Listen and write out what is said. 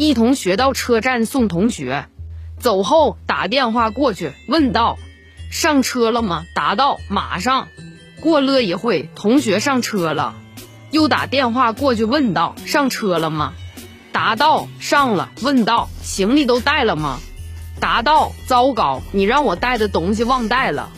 一同学到车站送同学。走后打电话过去问道上车了吗？答到马上。过了一会同学上车了。又打电话过去问道上车了吗？答到上了。问道行李都带了吗？答到糟糕你让我带的东西忘带了。